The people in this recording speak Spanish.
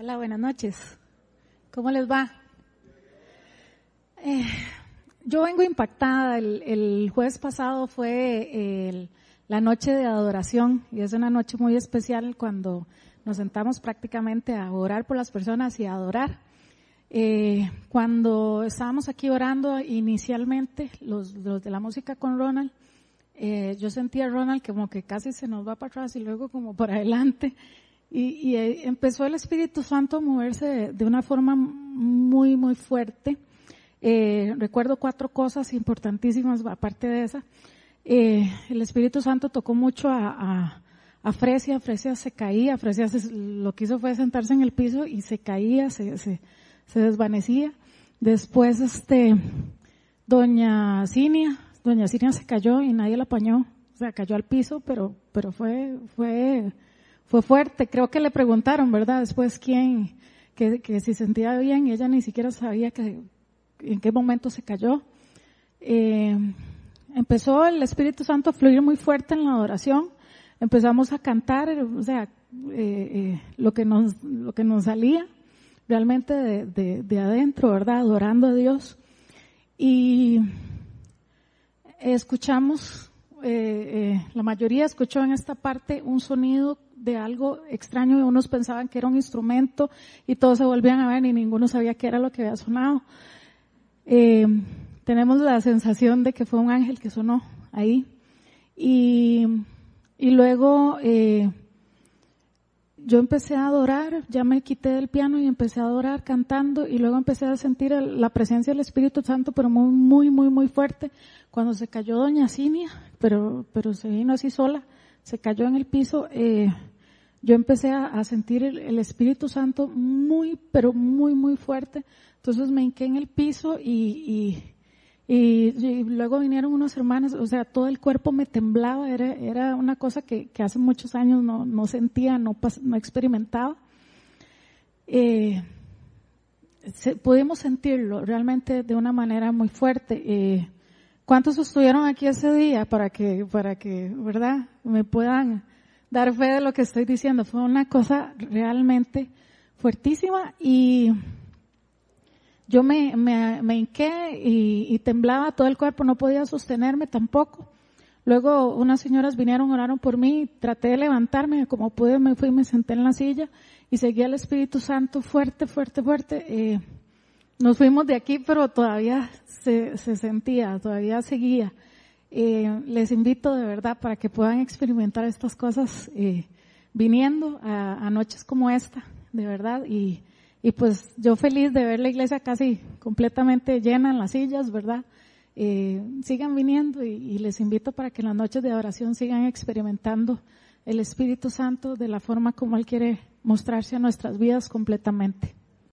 Hola, buenas noches. ¿Cómo les va? Eh, yo vengo impactada. El, jueves pasado fue la noche de adoración y es una noche muy especial cuando nos sentamos prácticamente a orar por las personas y a adorar. Eh, cuando estábamos aquí orando inicialmente, los, los de la música con Ronald, eh, yo sentía a Ronald como que casi se nos va para atrás y luego como para adelante. Y, eh, empezó el Espíritu Santo a moverse de, una forma muy, muy fuerte. Eh, recuerdo cuatro cosas importantísimas aparte de esa. Eh, el Espíritu Santo tocó mucho a, a, Fresia, Fresia se caía, Fresia lo que hizo fue sentarse en el piso y se caía, se, se, se desvanecía. Después, este, doña Cinia, doña Cinia se cayó y nadie la apañó, o sea, cayó al piso, pero, pero fue, fue, fue fuerte. Creo que le preguntaron, ¿verdad? Después quién, que, que si sentía bien y ella ni siquiera sabía que, en qué momento se cayó. Eh, empezó el Espíritu Santo a fluir muy fuerte en la adoración. Empezamos a cantar, o sea, eh, eh, lo que nos, lo que nos salía realmente de, de, de adentro, ¿verdad? Adorando a Dios. Y escuchamos, la mayoría escuchó en esta parte un sonido de algo extraño y unos pensaban que era un instrumento y todos se volvían a ver y ninguno sabía qué era lo que había sonado. Eh, tenemos la sensación de que fue un ángel que sonó ahí. Y, y luego eh, yo empecé a adorar, ya me quité del piano y empecé a adorar cantando y luego empecé a sentir la presencia del Espíritu Santo, pero muy, muy, muy, muy fuerte. Cuando se cayó Doña Cinia, pero, pero se vino así sola, se cayó en el piso, eh, yo empecé a, sentir el, Espíritu Santo muy, pero muy, muy fuerte. Entonces me hinqué en el piso y, y, y, luego vinieron unos hermanos, o sea, todo el cuerpo me temblaba, era, era una cosa que, que hace muchos años no, no sentía, no, no experimentaba. Eh, pudimos sentirlo realmente de una manera muy fuerte. Eh, ¿Cuántos estuvieron aquí ese día para que, para que, verdad, me puedan dar fe de lo que estoy diciendo? Fue una cosa realmente fuertísima y yo me, me, me hinqué y, y, temblaba todo el cuerpo, no podía sostenerme tampoco. Luego unas señoras vinieron, oraron por mí, traté de levantarme, como pude me fui, me senté en la silla y seguía el Espíritu Santo fuerte, fuerte, fuerte. Eh, nos fuimos de aquí, pero todavía se, se sentía, todavía seguía. Eh, les invito de verdad para que puedan experimentar estas cosas eh, viniendo a, noches como esta, de verdad. Y, y pues yo feliz de ver la iglesia casi completamente llena en las sillas, ¿verdad? Eh, sigan viniendo y, y les invito para que en las noches de oración sigan experimentando el Espíritu Santo de la forma como Él quiere mostrarse a nuestras vidas completamente.